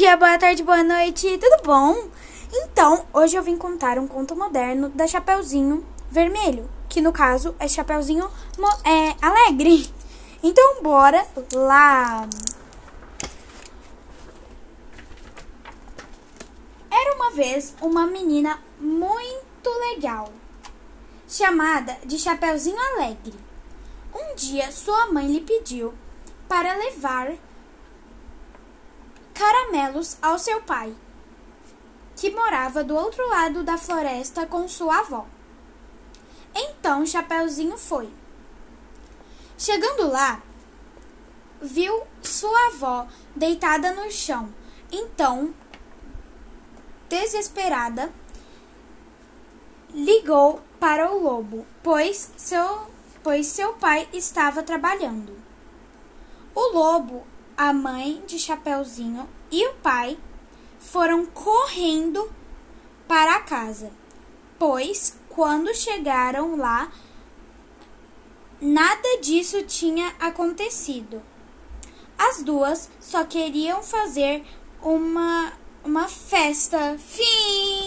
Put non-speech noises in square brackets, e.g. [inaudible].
dia, boa tarde, boa noite, tudo bom? Então, hoje eu vim contar um conto moderno da Chapeuzinho Vermelho, que no caso é Chapeuzinho é, Alegre. [laughs] Então, bora lá! Era uma vez uma menina muito legal, chamada de Chapeuzinho Alegre. Um dia, sua mãe lhe pediu para levar caramelos ao seu pai, que morava do outro lado da floresta com sua avó. Então Chapeuzinho foi. Chegando lá, viu sua avó deitada no chão. Então, desesperada, ligou para o lobo, pois seu, pois seu pai estava trabalhando. O lobo a mãe de Chapeuzinho e o pai foram correndo para a casa, pois quando chegaram lá, nada disso tinha acontecido. As duas só queriam fazer uma, uma festa. Fim!